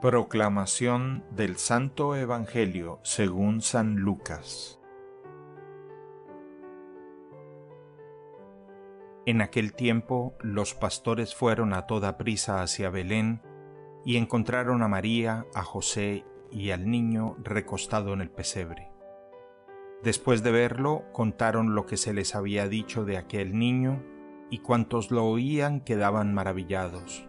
Proclamación del Santo Evangelio según San Lucas En aquel tiempo los pastores fueron a toda prisa hacia Belén y encontraron a María, a José y al niño recostado en el pesebre. Después de verlo, contaron lo que se les había dicho de aquel niño, y cuantos lo oían quedaban maravillados.